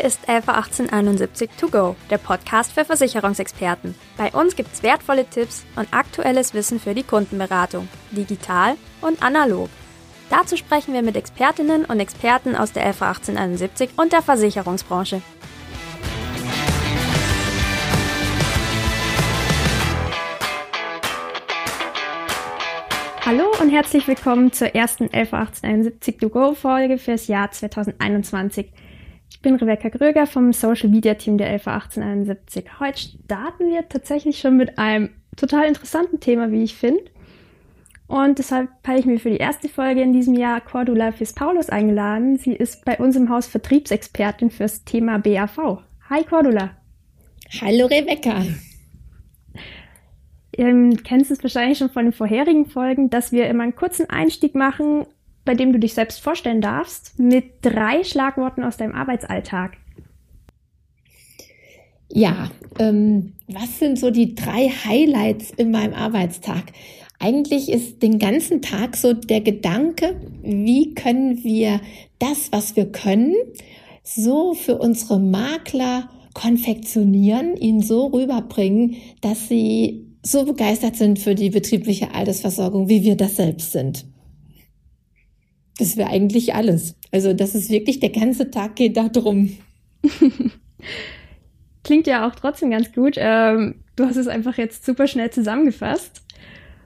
Hier ist LV 1871 To Go, der Podcast für Versicherungsexperten. Bei uns gibt's wertvolle Tipps und aktuelles Wissen für die Kundenberatung, digital und analog. Dazu sprechen wir mit Expertinnen und Experten aus der LV 1871 und der Versicherungsbranche. Hallo und herzlich willkommen zur ersten 111871 To Go Folge fürs Jahr 2021. Ich bin Rebecca Gröger vom Social Media Team der LV 1871. Heute starten wir tatsächlich schon mit einem total interessanten Thema, wie ich finde. Und deshalb habe ich mir für die erste Folge in diesem Jahr Cordula Fis Paulus eingeladen. Sie ist bei uns im Haus Vertriebsexpertin fürs Thema BAV. Hi Cordula. Hallo Rebecca. Ähm, kennst es wahrscheinlich schon von den vorherigen Folgen, dass wir immer einen kurzen Einstieg machen bei dem du dich selbst vorstellen darfst, mit drei Schlagworten aus deinem Arbeitsalltag. Ja, ähm, was sind so die drei Highlights in meinem Arbeitstag? Eigentlich ist den ganzen Tag so der Gedanke, wie können wir das, was wir können, so für unsere Makler konfektionieren, ihnen so rüberbringen, dass sie so begeistert sind für die betriebliche Altersversorgung, wie wir das selbst sind. Das wäre eigentlich alles. Also das ist wirklich, der ganze Tag geht da drum. Klingt ja auch trotzdem ganz gut. Ähm, du hast es einfach jetzt super schnell zusammengefasst.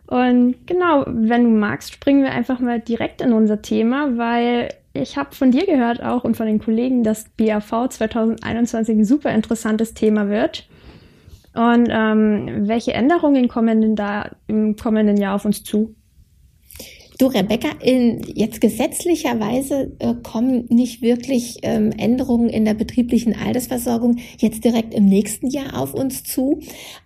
Und genau, wenn du magst, springen wir einfach mal direkt in unser Thema, weil ich habe von dir gehört auch und von den Kollegen, dass BAV 2021 ein super interessantes Thema wird. Und ähm, welche Änderungen kommen denn da im kommenden Jahr auf uns zu? Du, Rebecca, in, jetzt gesetzlicherweise äh, kommen nicht wirklich ähm, Änderungen in der betrieblichen Altersversorgung jetzt direkt im nächsten Jahr auf uns zu.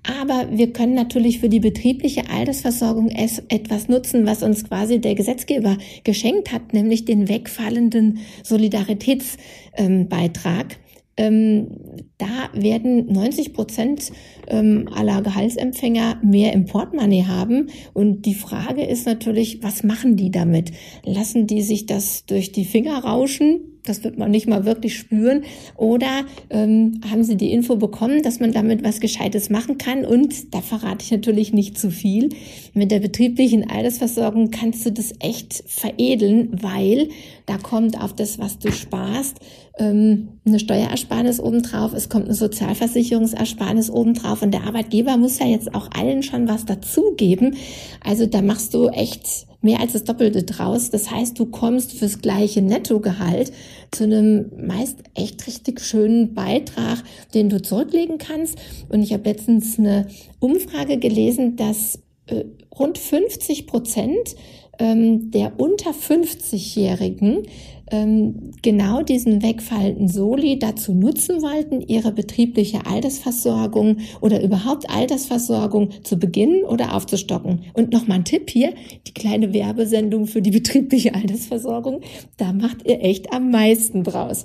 Aber wir können natürlich für die betriebliche Altersversorgung es, etwas nutzen, was uns quasi der Gesetzgeber geschenkt hat, nämlich den wegfallenden Solidaritätsbeitrag. Ähm, da werden 90 Prozent ähm, aller Gehaltsempfänger mehr im Portemonnaie haben. Und die Frage ist natürlich, was machen die damit? Lassen die sich das durch die Finger rauschen? Das wird man nicht mal wirklich spüren. Oder ähm, haben Sie die Info bekommen, dass man damit was Gescheites machen kann? Und da verrate ich natürlich nicht zu viel. Mit der betrieblichen Altersversorgung kannst du das echt veredeln, weil da kommt auf das, was du sparst, ähm, eine Steuerersparnis obendrauf, es kommt eine Sozialversicherungsersparnis obendrauf und der Arbeitgeber muss ja jetzt auch allen schon was dazugeben. Also da machst du echt mehr als das Doppelte draus. Das heißt, du kommst fürs gleiche Nettogehalt zu einem meist echt richtig schönen Beitrag, den du zurücklegen kannst. Und ich habe letztens eine Umfrage gelesen, dass äh, rund 50 Prozent ähm, der unter 50-Jährigen ähm, genau diesen wegfallenden Soli dazu nutzen wollten, ihre betriebliche Altersversorgung oder überhaupt Altersversorgung zu beginnen oder aufzustocken. Und nochmal ein Tipp hier, die kleine Werbesendung für die betriebliche Altersversorgung, da macht ihr echt am meisten draus.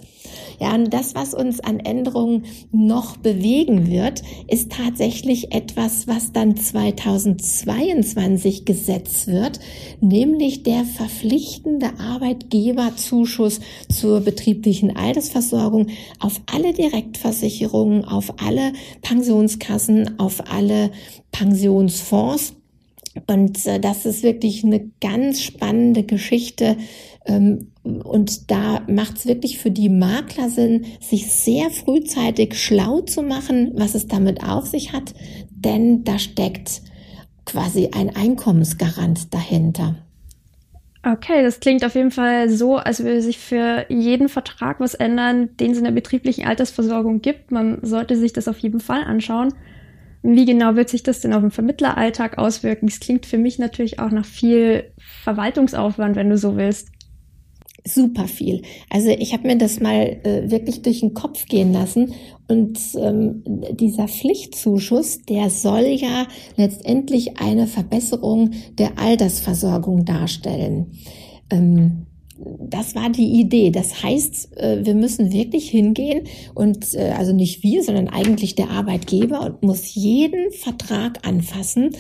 Ja, und das, was uns an Änderungen noch bewegen wird, ist tatsächlich etwas, was dann 2022 gesetzt wird, nämlich der verpflichtende Arbeitgeberzuschuss zur betrieblichen Altersversorgung auf alle Direktversicherungen, auf alle Pensionskassen, auf alle Pensionsfonds. Und äh, das ist wirklich eine ganz spannende Geschichte. Ähm, und da macht es wirklich für die Makler Sinn, sich sehr frühzeitig schlau zu machen, was es damit auf sich hat. Denn da steckt quasi ein Einkommensgarant dahinter. Okay, das klingt auf jeden Fall so, als würde sich für jeden Vertrag was ändern, den es in der betrieblichen Altersversorgung gibt. Man sollte sich das auf jeden Fall anschauen. Wie genau wird sich das denn auf den Vermittleralltag auswirken? Das klingt für mich natürlich auch nach viel Verwaltungsaufwand, wenn du so willst super viel. Also ich habe mir das mal äh, wirklich durch den Kopf gehen lassen und ähm, dieser Pflichtzuschuss, der soll ja letztendlich eine Verbesserung der Altersversorgung darstellen. Ähm, das war die Idee. Das heißt, äh, wir müssen wirklich hingehen und äh, also nicht wir, sondern eigentlich der Arbeitgeber und muss jeden Vertrag anfassen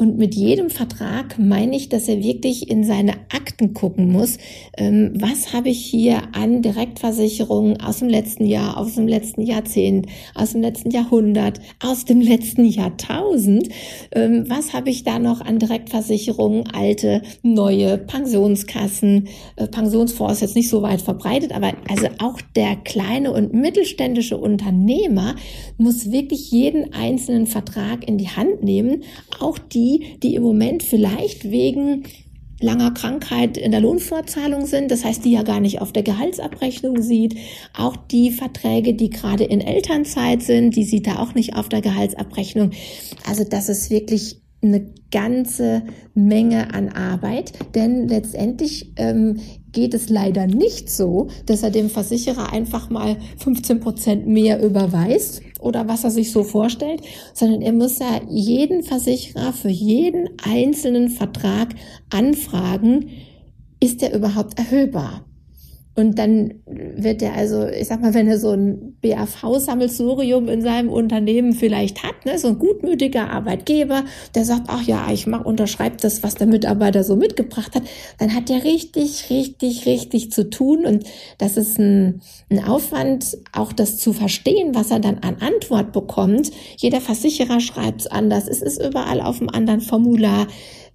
und mit jedem Vertrag meine ich, dass er wirklich in seine Akten gucken muss. Ähm, was habe ich hier an Direktversicherungen aus dem letzten Jahr, aus dem letzten Jahrzehnt, aus dem letzten Jahrhundert, aus dem letzten Jahrtausend? Ähm, was habe ich da noch an Direktversicherungen, alte, neue Pensionskassen? Pensionsfonds ist jetzt nicht so weit verbreitet, aber also auch der kleine und mittelständische Unternehmer muss wirklich jeden einzelnen Vertrag in die Hand nehmen. Auch die die, die im Moment vielleicht wegen langer Krankheit in der Lohnfortzahlung sind, das heißt, die ja gar nicht auf der Gehaltsabrechnung sieht. Auch die Verträge, die gerade in Elternzeit sind, die sieht er auch nicht auf der Gehaltsabrechnung. Also das ist wirklich eine ganze Menge an Arbeit, denn letztendlich ähm, geht es leider nicht so, dass er dem Versicherer einfach mal 15 Prozent mehr überweist oder was er sich so vorstellt, sondern er muss ja jeden Versicherer für jeden einzelnen Vertrag anfragen, ist der überhaupt erhöhbar? Und dann wird er also, ich sag mal, wenn er so ein BAV-Sammelsurium in seinem Unternehmen vielleicht hat, ne, so ein gutmütiger Arbeitgeber, der sagt, ach ja, ich mach, unterschreibt das, was der Mitarbeiter so mitgebracht hat, dann hat er richtig, richtig, richtig zu tun. Und das ist ein, ein Aufwand, auch das zu verstehen, was er dann an Antwort bekommt. Jeder Versicherer schreibt es anders. Es ist überall auf einem anderen Formular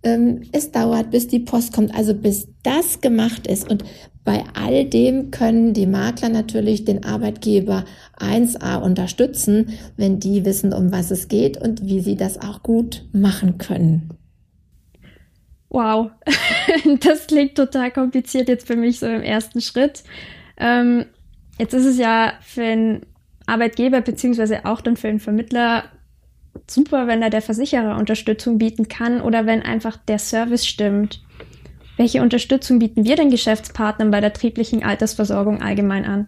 ähm, es dauert, bis die Post kommt, also bis das gemacht ist. Und bei all dem können die Makler natürlich den Arbeitgeber 1a unterstützen, wenn die wissen, um was es geht und wie sie das auch gut machen können. Wow, das klingt total kompliziert jetzt für mich so im ersten Schritt. Ähm, jetzt ist es ja für einen Arbeitgeber beziehungsweise auch dann für einen Vermittler super, wenn da der Versicherer Unterstützung bieten kann oder wenn einfach der Service stimmt. Welche Unterstützung bieten wir den Geschäftspartnern bei der betrieblichen Altersversorgung allgemein an?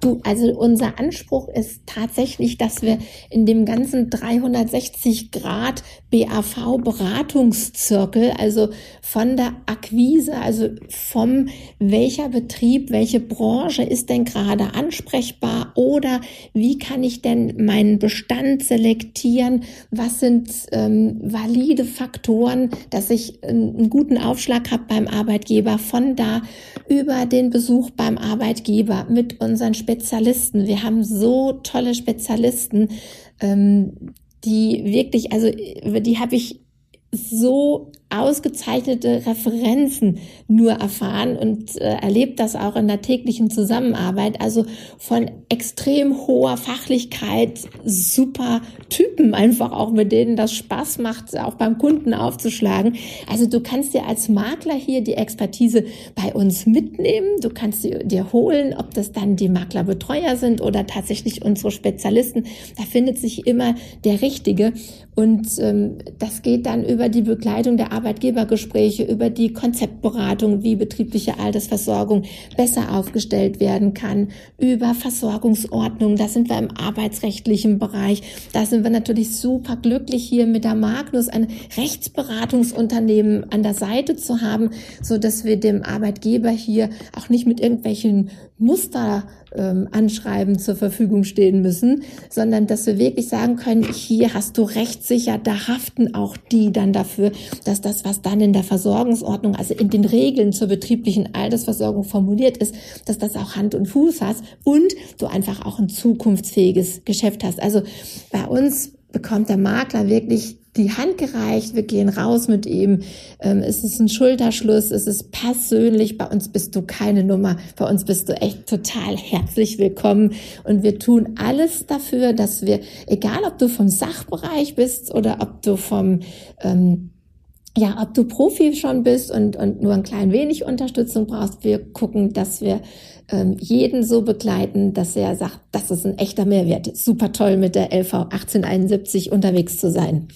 Du, also unser Anspruch ist tatsächlich, dass wir in dem ganzen 360 Grad BAV Beratungszirkel, also von der Akquise, also vom welcher Betrieb, welche Branche ist denn gerade ansprechbar oder wie kann ich denn meinen Bestand selektieren? Was sind ähm, valide Faktoren, dass ich einen, einen guten Aufschlag habe beim Arbeitgeber von da über den Besuch beim Arbeitgeber mit unseren Spezialisten. Wir haben so tolle Spezialisten, ähm, die wirklich, also die habe ich so ausgezeichnete Referenzen nur erfahren und äh, erlebt das auch in der täglichen Zusammenarbeit. Also von extrem hoher Fachlichkeit, super Typen einfach auch, mit denen das Spaß macht, auch beim Kunden aufzuschlagen. Also du kannst dir als Makler hier die Expertise bei uns mitnehmen. Du kannst sie dir holen, ob das dann die Maklerbetreuer sind oder tatsächlich unsere Spezialisten. Da findet sich immer der Richtige. Und ähm, das geht dann über die Begleitung der Arbeitgebergespräche, über die Konzeptberatung, wie betriebliche Altersversorgung besser aufgestellt werden kann, über Versorgungsordnung. Da sind wir im arbeitsrechtlichen Bereich. Da sind wir natürlich super glücklich hier mit der Magnus ein Rechtsberatungsunternehmen an der Seite zu haben, so dass wir dem Arbeitgeber hier auch nicht mit irgendwelchen Muster ähm, Anschreiben zur Verfügung stehen müssen, sondern dass wir wirklich sagen können, hier hast du rechtssicher, da haften auch die dann dafür, dass das, was dann in der Versorgungsordnung, also in den Regeln zur betrieblichen Altersversorgung formuliert ist, dass das auch Hand und Fuß hast und du einfach auch ein zukunftsfähiges Geschäft hast. Also bei uns bekommt der Makler wirklich die Hand gereicht, wir gehen raus mit ihm. Ähm, es ist ein Schulterschluss, es ist persönlich. Bei uns bist du keine Nummer, bei uns bist du echt total herzlich willkommen. Und wir tun alles dafür, dass wir, egal ob du vom Sachbereich bist oder ob du vom ähm, ja, ob du Profi schon bist und, und nur ein klein wenig Unterstützung brauchst, wir gucken, dass wir ähm, jeden so begleiten, dass er sagt, das ist ein echter Mehrwert. Super toll, mit der LV 1871 unterwegs zu sein.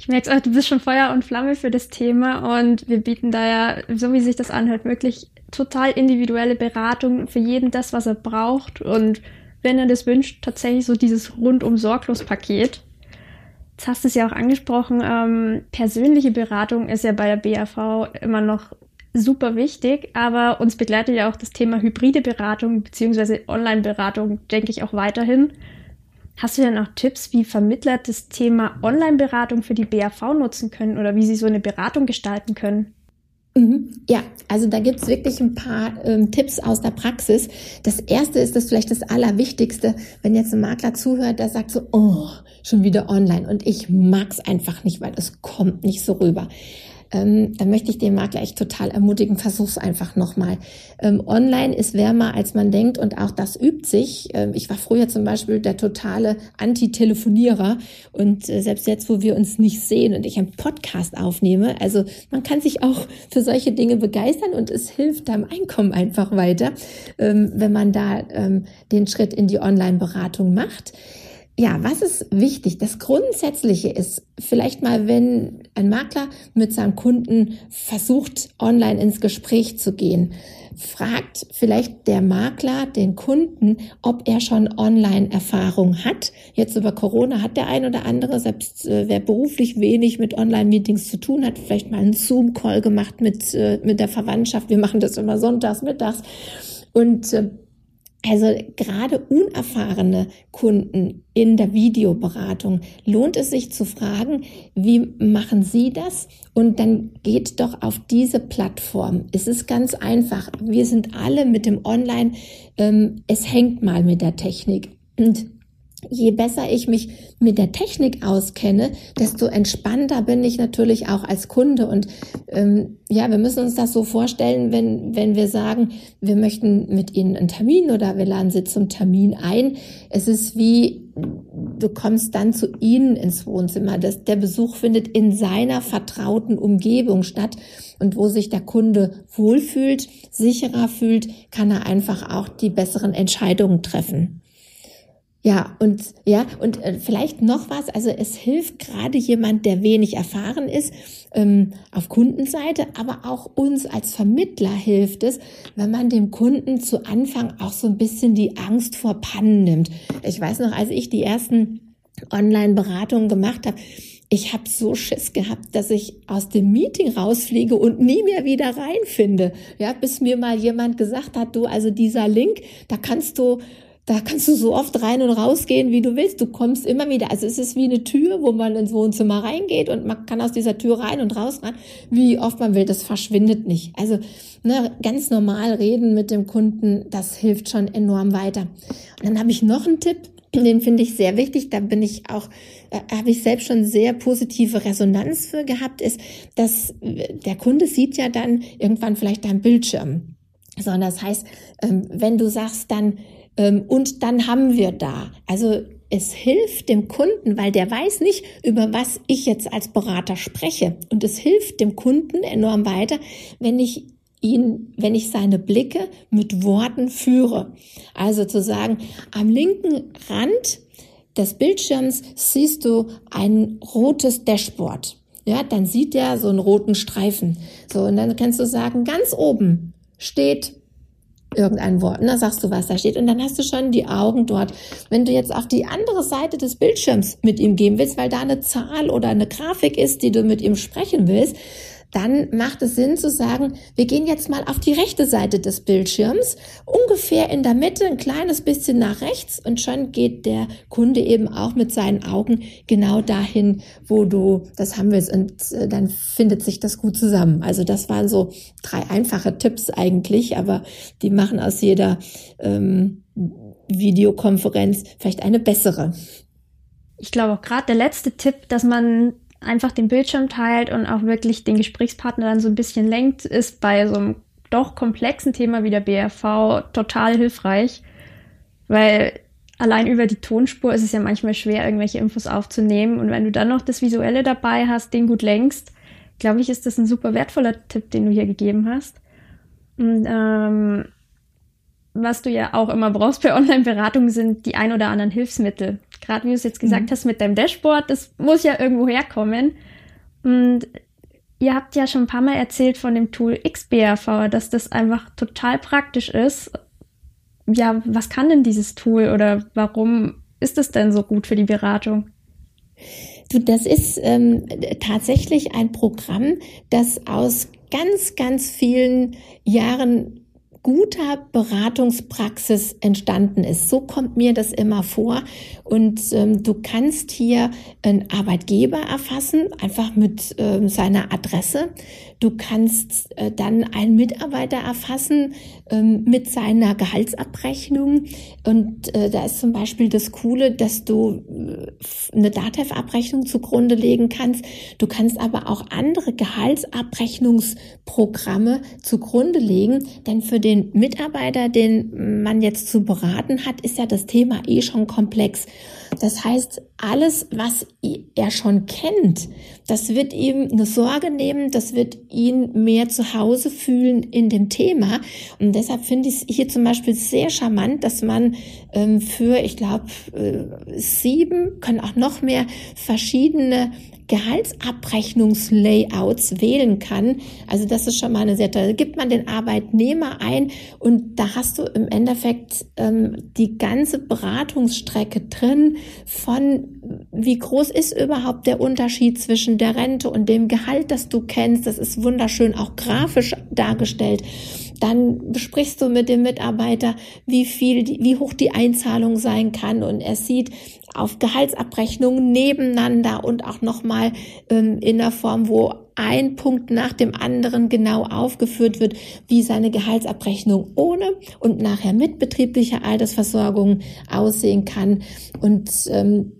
Ich merke auch, du bist schon Feuer und Flamme für das Thema und wir bieten da ja, so wie sich das anhört, wirklich total individuelle Beratung für jeden das, was er braucht und wenn er das wünscht, tatsächlich so dieses rundum sorglos Paket. Jetzt hast du es ja auch angesprochen, ähm, persönliche Beratung ist ja bei der BAV immer noch super wichtig, aber uns begleitet ja auch das Thema hybride Beratung bzw. Online-Beratung, denke ich, auch weiterhin. Hast du denn auch Tipps, wie Vermittler das Thema Online-Beratung für die BAV nutzen können oder wie sie so eine Beratung gestalten können? Mhm. Ja, also da gibt's wirklich ein paar ähm, Tipps aus der Praxis. Das erste ist das vielleicht das Allerwichtigste, wenn jetzt ein Makler zuhört, der sagt so, oh, schon wieder online und ich mag's einfach nicht, weil es kommt nicht so rüber ähm, dann möchte ich den Makler echt total ermutigen, versuch's einfach nochmal. Ähm, online ist wärmer, als man denkt und auch das übt sich. Ähm, ich war früher zum Beispiel der totale Anti-Telefonierer und äh, selbst jetzt, wo wir uns nicht sehen und ich einen Podcast aufnehme, also man kann sich auch für solche Dinge begeistern und es hilft deinem Einkommen einfach weiter, ähm, wenn man da ähm, den Schritt in die Online-Beratung macht. Ja, was ist wichtig? Das Grundsätzliche ist vielleicht mal, wenn ein Makler mit seinem Kunden versucht, online ins Gespräch zu gehen, fragt vielleicht der Makler den Kunden, ob er schon Online-Erfahrung hat. Jetzt über Corona hat der ein oder andere, selbst äh, wer beruflich wenig mit Online-Meetings zu tun hat, vielleicht mal einen Zoom-Call gemacht mit, äh, mit der Verwandtschaft. Wir machen das immer sonntags, mittags. Und äh, also gerade unerfahrene Kunden in der Videoberatung lohnt es sich zu fragen, wie machen Sie das? Und dann geht doch auf diese Plattform. Es ist ganz einfach. Wir sind alle mit dem Online, ähm, es hängt mal mit der Technik. Und je besser ich mich mit der Technik auskenne, desto entspannter bin ich natürlich auch als Kunde. Und ähm, ja, wir müssen uns das so vorstellen, wenn, wenn wir sagen, wir möchten mit Ihnen einen Termin oder wir laden Sie zum Termin ein. Es ist wie, du kommst dann zu Ihnen ins Wohnzimmer. Das, der Besuch findet in seiner vertrauten Umgebung statt. Und wo sich der Kunde wohlfühlt, sicherer fühlt, kann er einfach auch die besseren Entscheidungen treffen. Ja, und ja, und äh, vielleicht noch was, also es hilft gerade jemand, der wenig erfahren ist, ähm, auf Kundenseite, aber auch uns als Vermittler hilft es, wenn man dem Kunden zu Anfang auch so ein bisschen die Angst vor Pannen nimmt. Ich weiß noch, als ich die ersten Online-Beratungen gemacht habe, ich habe so Schiss gehabt, dass ich aus dem Meeting rausfliege und nie mehr wieder reinfinde. Ja, bis mir mal jemand gesagt hat, du, also dieser Link, da kannst du da kannst du so oft rein und rausgehen, wie du willst. Du kommst immer wieder. Also es ist wie eine Tür, wo man ins Wohnzimmer reingeht und man kann aus dieser Tür rein und raus rein. Wie oft man will, das verschwindet nicht. Also ne, ganz normal reden mit dem Kunden, das hilft schon enorm weiter. Und dann habe ich noch einen Tipp, den finde ich sehr wichtig. Da bin ich auch, äh, habe ich selbst schon sehr positive Resonanz für gehabt, ist, dass äh, der Kunde sieht ja dann irgendwann vielleicht deinen Bildschirm. So, und das heißt, ähm, wenn du sagst dann, und dann haben wir da, also es hilft dem Kunden, weil der weiß nicht, über was ich jetzt als Berater spreche. Und es hilft dem Kunden enorm weiter, wenn ich ihn, wenn ich seine Blicke mit Worten führe. Also zu sagen, am linken Rand des Bildschirms siehst du ein rotes Dashboard. Ja, dann sieht er so einen roten Streifen. So, und dann kannst du sagen, ganz oben steht irgendein Wort. Und dann sagst du, was da steht. Und dann hast du schon die Augen dort. Wenn du jetzt auf die andere Seite des Bildschirms mit ihm gehen willst, weil da eine Zahl oder eine Grafik ist, die du mit ihm sprechen willst, dann macht es Sinn zu sagen, wir gehen jetzt mal auf die rechte Seite des Bildschirms, ungefähr in der Mitte, ein kleines bisschen nach rechts und schon geht der Kunde eben auch mit seinen Augen genau dahin, wo du das haben willst und äh, dann findet sich das gut zusammen. Also das waren so drei einfache Tipps eigentlich, aber die machen aus jeder ähm, Videokonferenz vielleicht eine bessere. Ich glaube auch gerade der letzte Tipp, dass man einfach den Bildschirm teilt und auch wirklich den Gesprächspartner dann so ein bisschen lenkt, ist bei so einem doch komplexen Thema wie der BRV total hilfreich, weil allein über die Tonspur ist es ja manchmal schwer, irgendwelche Infos aufzunehmen. Und wenn du dann noch das Visuelle dabei hast, den gut lenkst, glaube ich, ist das ein super wertvoller Tipp, den du hier gegeben hast. Und ähm, was du ja auch immer brauchst bei Online-Beratungen, sind die ein oder anderen Hilfsmittel. Gerade wie du es jetzt gesagt mhm. hast mit deinem Dashboard, das muss ja irgendwo herkommen. Und ihr habt ja schon ein paar Mal erzählt von dem Tool XBRV, dass das einfach total praktisch ist. Ja, was kann denn dieses Tool oder warum ist es denn so gut für die Beratung? Du, das ist ähm, tatsächlich ein Programm, das aus ganz, ganz vielen Jahren guter Beratungspraxis entstanden ist. So kommt mir das immer vor. Und ähm, du kannst hier einen Arbeitgeber erfassen, einfach mit ähm, seiner Adresse. Du kannst äh, dann einen Mitarbeiter erfassen ähm, mit seiner Gehaltsabrechnung. Und äh, da ist zum Beispiel das Coole, dass du äh, eine DATEV-Abrechnung zugrunde legen kannst. Du kannst aber auch andere Gehaltsabrechnungsprogramme zugrunde legen, denn für den Mitarbeiter, den man jetzt zu beraten hat, ist ja das Thema eh schon komplex. Das heißt, alles, was er schon kennt, das wird ihm eine Sorge nehmen, das wird ihn mehr zu Hause fühlen in dem Thema. Und deshalb finde ich es hier zum Beispiel sehr charmant, dass man ähm, für, ich glaube, äh, sieben, können auch noch mehr verschiedene Gehaltsabrechnungslayouts wählen kann. Also das ist schon mal eine sehr tolle. Gibt man den Arbeitnehmer ein und da hast du im Endeffekt ähm, die ganze Beratungsstrecke drin von wie groß ist überhaupt der Unterschied zwischen der Rente und dem Gehalt, das du kennst. Das ist wunderschön auch grafisch dargestellt. Dann besprichst du mit dem Mitarbeiter, wie viel, wie hoch die Einzahlung sein kann und er sieht, auf Gehaltsabrechnungen nebeneinander und auch nochmal ähm, in der Form, wo ein Punkt nach dem anderen genau aufgeführt wird, wie seine Gehaltsabrechnung ohne und nachher mit betrieblicher Altersversorgung aussehen kann. Und ähm,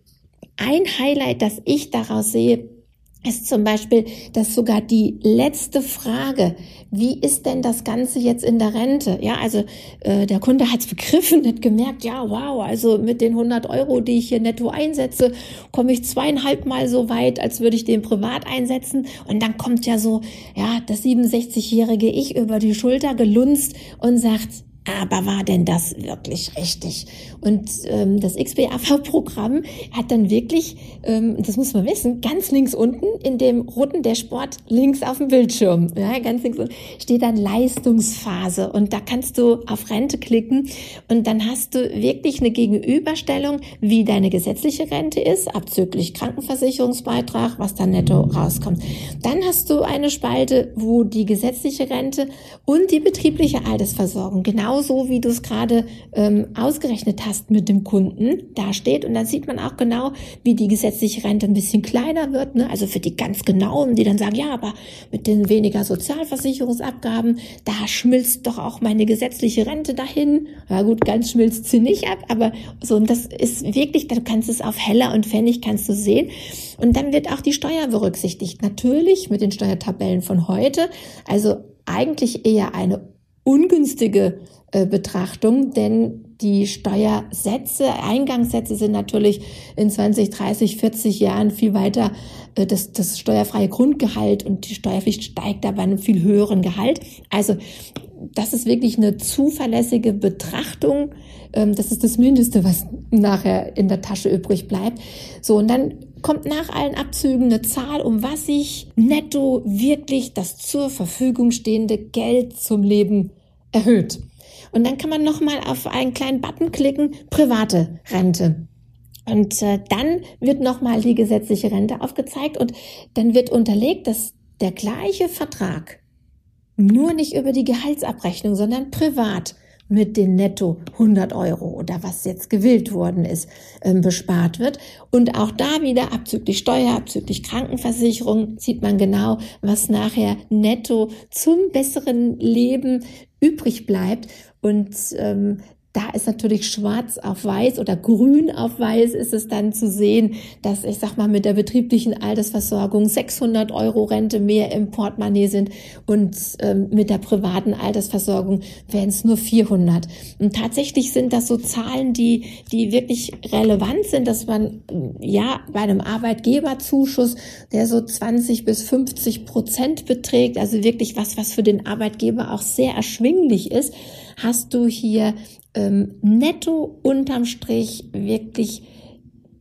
ein Highlight, das ich daraus sehe, ist zum Beispiel, dass sogar die letzte Frage, wie ist denn das Ganze jetzt in der Rente? Ja, also äh, der Kunde hat es begriffen, hat gemerkt, ja, wow, also mit den 100 Euro, die ich hier netto einsetze, komme ich zweieinhalb Mal so weit, als würde ich den privat einsetzen. Und dann kommt ja so, ja, das 67-jährige Ich über die Schulter gelunzt und sagt, aber war denn das wirklich richtig? Und ähm, das XBAV-Programm hat dann wirklich, ähm, das muss man wissen, ganz links unten in dem roten Dashboard links auf dem Bildschirm, ja, ganz links unten, steht dann Leistungsphase und da kannst du auf Rente klicken und dann hast du wirklich eine Gegenüberstellung, wie deine gesetzliche Rente ist, abzüglich Krankenversicherungsbeitrag, was dann netto rauskommt. Dann hast du eine Spalte, wo die gesetzliche Rente und die betriebliche Altersversorgung genau genauso wie du es gerade ähm, ausgerechnet hast mit dem Kunden dasteht. Und dann sieht man auch genau, wie die gesetzliche Rente ein bisschen kleiner wird. Ne? Also für die ganz genauen, die dann sagen, ja, aber mit den weniger Sozialversicherungsabgaben, da schmilzt doch auch meine gesetzliche Rente dahin. Ja gut, ganz schmilzt sie nicht ab, aber so, und das ist wirklich, du kannst es auf Heller und Pfennig kannst du sehen. Und dann wird auch die Steuer berücksichtigt. Natürlich mit den Steuertabellen von heute. Also eigentlich eher eine ungünstige äh, Betrachtung, denn die Steuersätze, Eingangssätze sind natürlich in 20, 30, 40 Jahren viel weiter äh, das, das steuerfreie Grundgehalt und die Steuerpflicht steigt da bei einem viel höheren Gehalt. Also das ist wirklich eine zuverlässige Betrachtung. Ähm, das ist das Mindeste, was nachher in der Tasche übrig bleibt. So, und dann kommt nach allen Abzügen eine Zahl, um was sich netto wirklich das zur Verfügung stehende Geld zum Leben erhöht. Und dann kann man nochmal auf einen kleinen Button klicken, private Rente. Und äh, dann wird nochmal die gesetzliche Rente aufgezeigt und dann wird unterlegt, dass der gleiche Vertrag nur nicht über die Gehaltsabrechnung, sondern privat mit den netto 100 Euro oder was jetzt gewählt worden ist, ähm, bespart wird. Und auch da wieder abzüglich Steuer, abzüglich Krankenversicherung sieht man genau, was nachher netto zum besseren Leben übrig bleibt. Und ähm, da ist natürlich schwarz auf weiß oder grün auf weiß ist es dann zu sehen, dass ich sag mal mit der betrieblichen Altersversorgung 600 Euro Rente mehr im Portemonnaie sind und ähm, mit der privaten Altersversorgung wären es nur 400. Und tatsächlich sind das so Zahlen, die, die wirklich relevant sind, dass man ja bei einem Arbeitgeberzuschuss, der so 20 bis 50 Prozent beträgt, also wirklich was, was für den Arbeitgeber auch sehr erschwinglich ist, hast du hier ähm, netto unterm Strich wirklich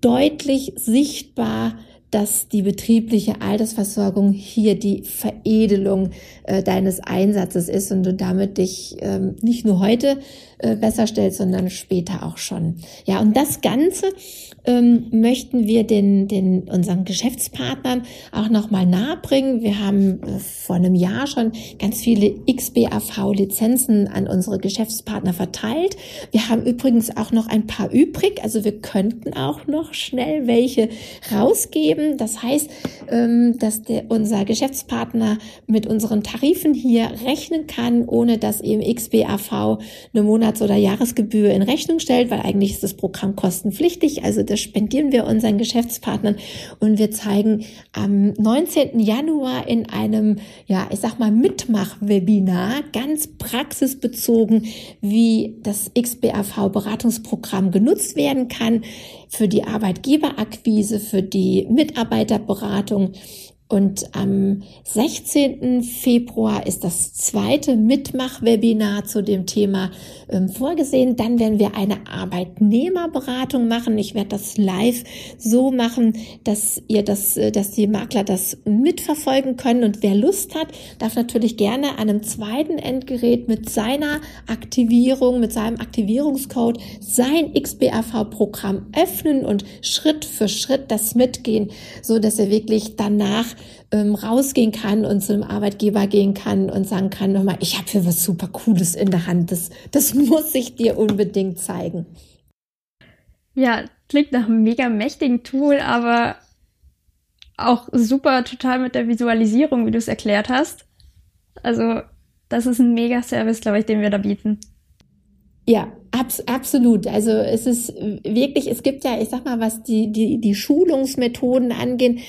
deutlich sichtbar, dass die betriebliche Altersversorgung hier die Veredelung äh, deines Einsatzes ist und du damit dich ähm, nicht nur heute äh, besser stellst, sondern später auch schon. Ja, und das Ganze ähm, möchten wir den, den unseren Geschäftspartnern auch nochmal nahebringen. Wir haben äh, vor einem Jahr schon ganz viele XBAV-Lizenzen an unsere Geschäftspartner verteilt. Wir haben übrigens auch noch ein paar übrig, also wir könnten auch noch schnell welche rausgeben. Das heißt, ähm, dass der, unser Geschäftspartner mit unseren Tarifen hier rechnen kann, ohne dass eben XBAV eine Monats- oder Jahresgebühr in Rechnung stellt, weil eigentlich ist das Programm kostenpflichtig. Also das spendieren wir unseren Geschäftspartnern und wir zeigen am 19. Januar in einem, ja, ich sag mal, Mitmach-Webinar ganz praxisbezogen, wie das XBAV-Beratungsprogramm genutzt werden kann für die Arbeitgeberakquise, für die Mitarbeiterberatung und am 16. Februar ist das zweite Mitmach-Webinar zu dem Thema ähm, vorgesehen. Dann werden wir eine Arbeitnehmerberatung machen. Ich werde das live so machen, dass ihr das, äh, dass die Makler das mitverfolgen können. Und wer Lust hat, darf natürlich gerne an einem zweiten Endgerät mit seiner Aktivierung, mit seinem Aktivierungscode sein XBAV-Programm öffnen und Schritt für Schritt das mitgehen, so dass er wirklich danach ähm, rausgehen kann und zu einem Arbeitgeber gehen kann und sagen kann, nochmal, ich habe hier was super Cooles in der Hand, das, das muss ich dir unbedingt zeigen. Ja, klingt nach einem mega mächtigen Tool, aber auch super total mit der Visualisierung, wie du es erklärt hast. Also, das ist ein Mega-Service, glaube ich, den wir da bieten. Ja, abs absolut. Also es ist wirklich, es gibt ja, ich sag mal, was die, die, die Schulungsmethoden angehen,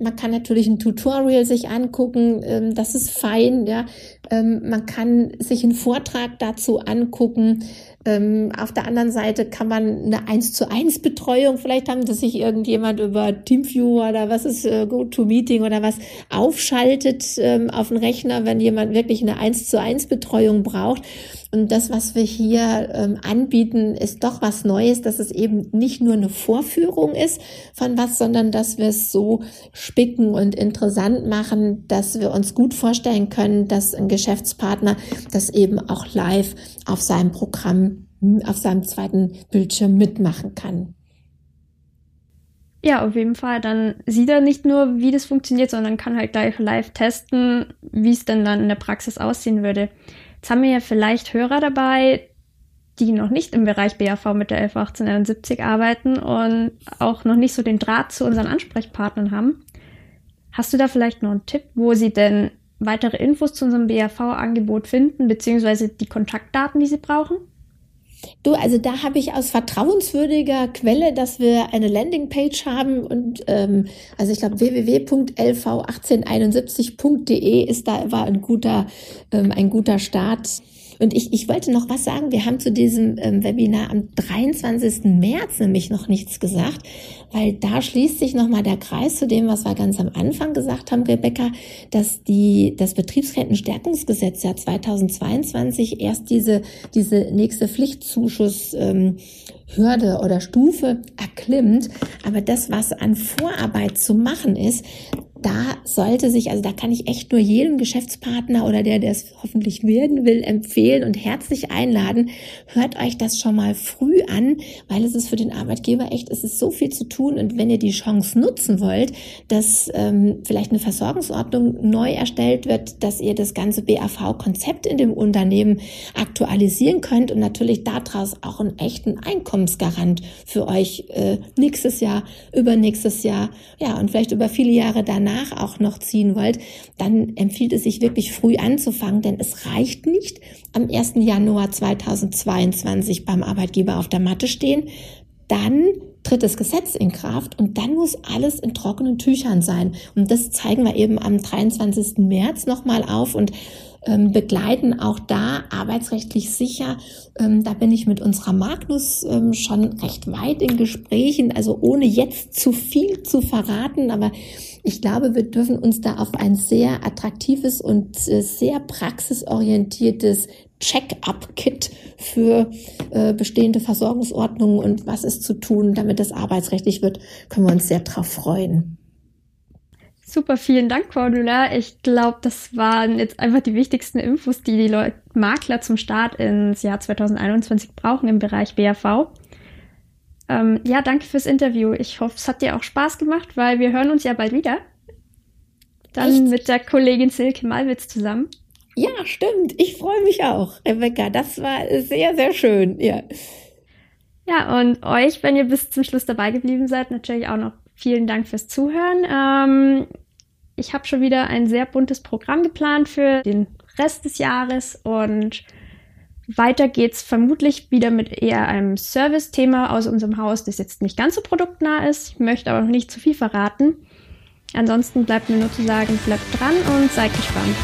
man kann natürlich ein Tutorial sich angucken, ähm, das ist fein, ja. Ähm, man kann sich einen Vortrag dazu angucken. Ähm, auf der anderen Seite kann man eine 1 zu 1 Betreuung, vielleicht haben das sich irgendjemand über Teamviewer oder was ist äh, GoToMeeting oder was aufschaltet ähm, auf den Rechner, wenn jemand wirklich eine 1 zu 1 Betreuung braucht. Und das, was wir hier ähm, anbieten, ist doch was Neues, dass es eben nicht nur eine Vorführung ist von was, sondern dass wir es so spicken und interessant machen, dass wir uns gut vorstellen können, dass ein Geschäftspartner das eben auch live auf seinem Programm, auf seinem zweiten Bildschirm mitmachen kann. Ja, auf jeden Fall. Dann sieht er nicht nur, wie das funktioniert, sondern kann halt gleich live testen, wie es denn dann in der Praxis aussehen würde. Jetzt haben wir ja vielleicht Hörer dabei, die noch nicht im Bereich BAV mit der 111871 arbeiten und auch noch nicht so den Draht zu unseren Ansprechpartnern haben. Hast du da vielleicht noch einen Tipp, wo sie denn weitere Infos zu unserem BAV-Angebot finden, beziehungsweise die Kontaktdaten, die sie brauchen? Du, also da habe ich aus vertrauenswürdiger Quelle, dass wir eine Landingpage haben und ähm, also ich glaube www.lv1871.de ist da war ein guter ähm, ein guter Start und ich, ich wollte noch was sagen. Wir haben zu diesem ähm, Webinar am 23. März nämlich noch nichts gesagt, weil da schließt sich nochmal der Kreis zu dem, was wir ganz am Anfang gesagt haben, Rebecca, dass die, das Betriebsrentenstärkungsgesetz ja 2022 erst diese, diese nächste Pflichtzuschuss ähm, Hürde oder Stufe erklimmt. Aber das, was an Vorarbeit zu machen ist, da sollte sich, also da kann ich echt nur jedem Geschäftspartner oder der, der es hoffentlich werden will, empfehlen und herzlich einladen. Hört euch das schon mal früh an, weil es ist für den Arbeitgeber echt, es ist so viel zu tun. Und wenn ihr die Chance nutzen wollt, dass ähm, vielleicht eine Versorgungsordnung neu erstellt wird, dass ihr das ganze BAV-Konzept in dem Unternehmen aktualisieren könnt und natürlich daraus auch einen echten Einkommensgarant für euch äh, nächstes Jahr, übernächstes Jahr, ja, und vielleicht über viele Jahre danach danach auch noch ziehen wollt, dann empfiehlt es sich wirklich früh anzufangen, denn es reicht nicht am 1. Januar 2022 beim Arbeitgeber auf der Matte stehen. Dann tritt das Gesetz in Kraft und dann muss alles in trockenen Tüchern sein. Und das zeigen wir eben am 23. März nochmal auf und ähm, begleiten auch da arbeitsrechtlich sicher. Ähm, da bin ich mit unserer Magnus ähm, schon recht weit in Gesprächen, also ohne jetzt zu viel zu verraten, aber ich glaube, wir dürfen uns da auf ein sehr attraktives und äh, sehr praxisorientiertes Check-up-Kit für äh, bestehende Versorgungsordnungen und was ist zu tun, damit das arbeitsrechtlich wird, können wir uns sehr drauf freuen. Super, vielen Dank, Cordula. Ich glaube, das waren jetzt einfach die wichtigsten Infos, die die Leute, Makler zum Start ins Jahr 2021 brauchen im Bereich BAV. Ähm, ja, danke fürs Interview. Ich hoffe, es hat dir auch Spaß gemacht, weil wir hören uns ja bald wieder. Dann Echt? mit der Kollegin Silke Malwitz zusammen. Ja, stimmt. Ich freue mich auch, Rebecca. Das war sehr, sehr schön. Ja. Ja, und euch, wenn ihr bis zum Schluss dabei geblieben seid, natürlich auch noch vielen Dank fürs Zuhören. Ähm, ich habe schon wieder ein sehr buntes Programm geplant für den Rest des Jahres und weiter geht's vermutlich wieder mit eher einem Service-Thema aus unserem Haus, das jetzt nicht ganz so produktnah ist. Ich möchte aber noch nicht zu viel verraten. Ansonsten bleibt mir nur zu sagen, bleibt dran und seid gespannt.